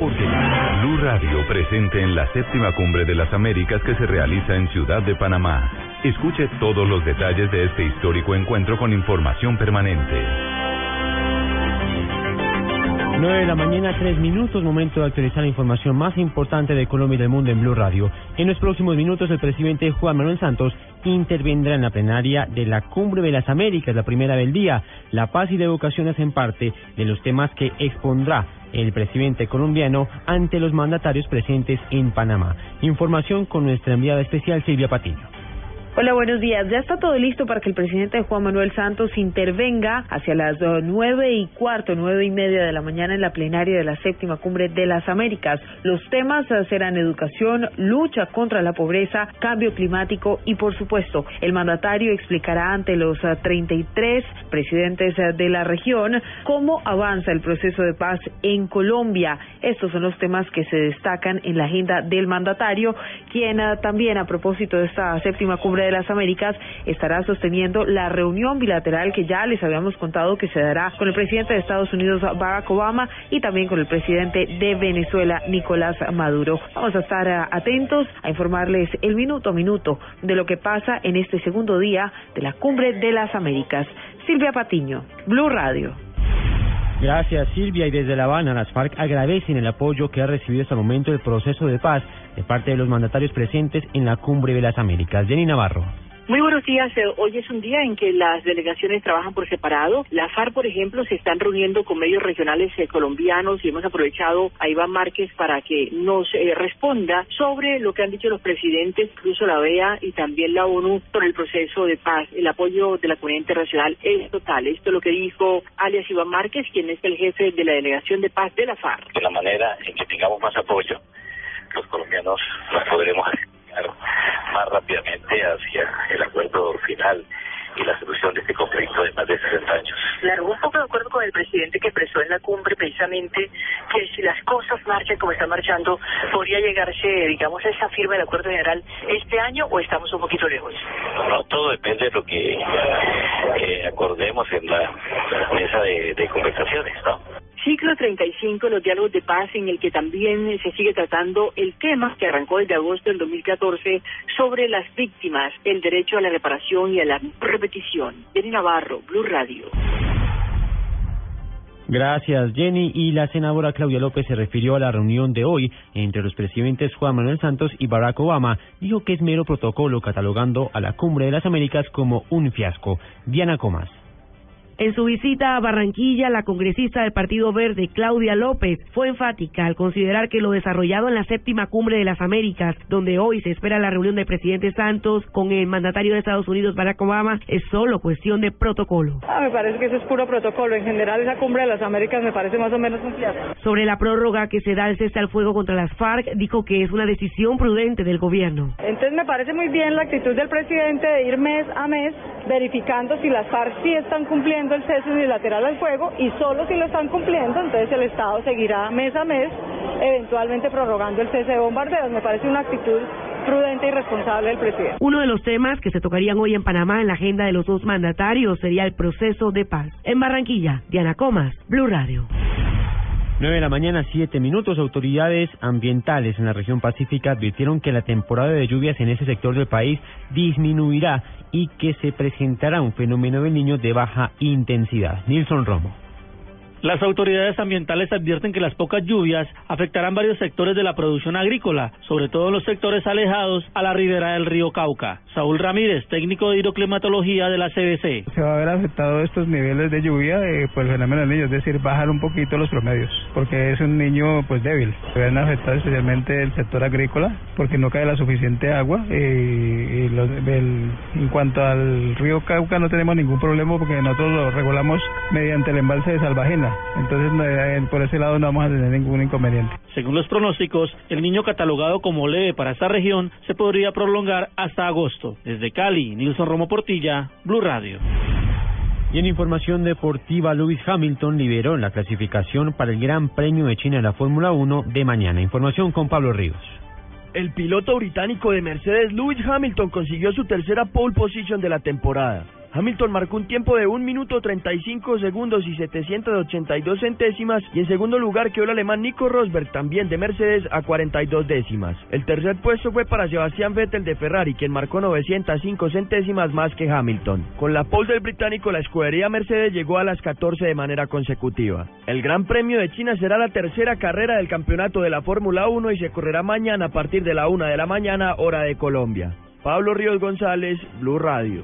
Ortega. Blue Radio presente en la séptima cumbre de las Américas que se realiza en Ciudad de Panamá. Escuche todos los detalles de este histórico encuentro con información permanente. 9 de la mañana, 3 minutos, momento de actualizar la información más importante de Colombia y del mundo en Blue Radio. En los próximos minutos, el presidente Juan Manuel Santos intervendrá en la plenaria de la Cumbre de las Américas, la primera del día. La paz y la educación hacen parte de los temas que expondrá el presidente colombiano ante los mandatarios presentes en Panamá. Información con nuestra enviada especial Silvia Patiño. Hola, buenos días. Ya está todo listo para que el presidente Juan Manuel Santos intervenga hacia las nueve y cuarto, nueve y media de la mañana en la plenaria de la séptima cumbre de las Américas. Los temas eh, serán educación, lucha contra la pobreza, cambio climático y, por supuesto, el mandatario explicará ante los 33 eh, presidentes eh, de la región cómo avanza el proceso de paz en Colombia. Estos son los temas que se destacan en la agenda del mandatario, quien también, a propósito de esta séptima cumbre de las Américas estará sosteniendo la reunión bilateral que ya les habíamos contado que se dará con el presidente de Estados Unidos, Barack Obama, y también con el presidente de Venezuela, Nicolás Maduro. Vamos a estar eh, atentos a informarles el minuto a minuto de lo que pasa en este segundo día de la Cumbre de las Américas. Silvia Patiño, Blue Radio. Gracias Silvia y desde La Habana las FARC agradecen el apoyo que ha recibido hasta el momento el proceso de paz de parte de los mandatarios presentes en la Cumbre de las Américas. Jenny Navarro. Muy buenos días. Eh, hoy es un día en que las delegaciones trabajan por separado. La FARC, por ejemplo, se están reuniendo con medios regionales eh, colombianos y hemos aprovechado a Iván Márquez para que nos eh, responda sobre lo que han dicho los presidentes, incluso la OEA y también la ONU, sobre el proceso de paz. El apoyo de la comunidad internacional es total. Esto es lo que dijo alias Iván Márquez, quien es el jefe de la delegación de paz de la FARC. De la manera en que tengamos más apoyo, los colombianos nos podremos más rápidamente hacia el acuerdo final y la solución de este conflicto de más de 60 años. Claro, un poco de acuerdo con el presidente que expresó en la cumbre precisamente que si las cosas marchan como están marchando, podría llegarse, digamos, a esa firma del acuerdo general este año o estamos un poquito lejos. No, todo depende de lo que eh, acordemos en la mesa de, de conversaciones, ¿no? Ciclo 35, los diálogos de paz, en el que también se sigue tratando el tema que arrancó desde agosto del 2014 sobre las víctimas, el derecho a la reparación y a la repetición. Jenny Navarro, Blue Radio. Gracias, Jenny. Y la senadora Claudia López se refirió a la reunión de hoy entre los presidentes Juan Manuel Santos y Barack Obama. Dijo que es mero protocolo catalogando a la Cumbre de las Américas como un fiasco. Diana Comas. En su visita a Barranquilla, la congresista del Partido Verde, Claudia López, fue enfática al considerar que lo desarrollado en la séptima cumbre de las Américas, donde hoy se espera la reunión del presidente Santos con el mandatario de Estados Unidos, Barack Obama, es solo cuestión de protocolo. Ah, me parece que eso es puro protocolo. En general, esa cumbre de las Américas me parece más o menos un fiasco. Sobre la prórroga que se da al cese al fuego contra las FARC, dijo que es una decisión prudente del gobierno. Entonces, me parece muy bien la actitud del presidente de ir mes a mes verificando si las FARC sí están cumpliendo el cese unilateral al fuego y solo si lo están cumpliendo, entonces el Estado seguirá mes a mes, eventualmente prorrogando el cese de bombardeos. Me parece una actitud prudente y responsable del presidente. Uno de los temas que se tocarían hoy en Panamá en la agenda de los dos mandatarios sería el proceso de paz. En Barranquilla, Diana Comas, Blue Radio. 9 de la mañana, 7 minutos. Autoridades ambientales en la región pacífica advirtieron que la temporada de lluvias en ese sector del país disminuirá y que se presentará un fenómeno del niño de baja intensidad. Nilson Romo. Las autoridades ambientales advierten que las pocas lluvias afectarán varios sectores de la producción agrícola, sobre todo los sectores alejados a la ribera del río Cauca. Saúl Ramírez, técnico de hidroclimatología de la CBC. Se va a ver afectado estos niveles de lluvia eh, por el fenómeno del niño, es decir, bajar un poquito los promedios, porque es un niño pues débil. Se van a afectar especialmente el sector agrícola, porque no cae la suficiente agua. Eh, y en cuanto al río Cauca no tenemos ningún problema porque nosotros lo regulamos mediante el embalse de Salvajena. Entonces, eh, por ese lado no vamos a tener ningún inconveniente. Según los pronósticos, el niño catalogado como leve para esta región se podría prolongar hasta agosto. Desde Cali, Nilson Romo Portilla, Blue Radio. Y en información deportiva, Lewis Hamilton liberó la clasificación para el Gran Premio de China en la Fórmula 1 de mañana. Información con Pablo Ríos. El piloto británico de Mercedes, Lewis Hamilton, consiguió su tercera pole position de la temporada Hamilton marcó un tiempo de 1 minuto 35 segundos y 782 centésimas y en segundo lugar quedó el alemán Nico Rosberg también de Mercedes a 42 décimas. El tercer puesto fue para Sebastián Vettel de Ferrari quien marcó 905 centésimas más que Hamilton. Con la pole del británico la escudería Mercedes llegó a las 14 de manera consecutiva. El Gran Premio de China será la tercera carrera del campeonato de la Fórmula 1 y se correrá mañana a partir de la 1 de la mañana hora de Colombia. Pablo Ríos González, Blue Radio.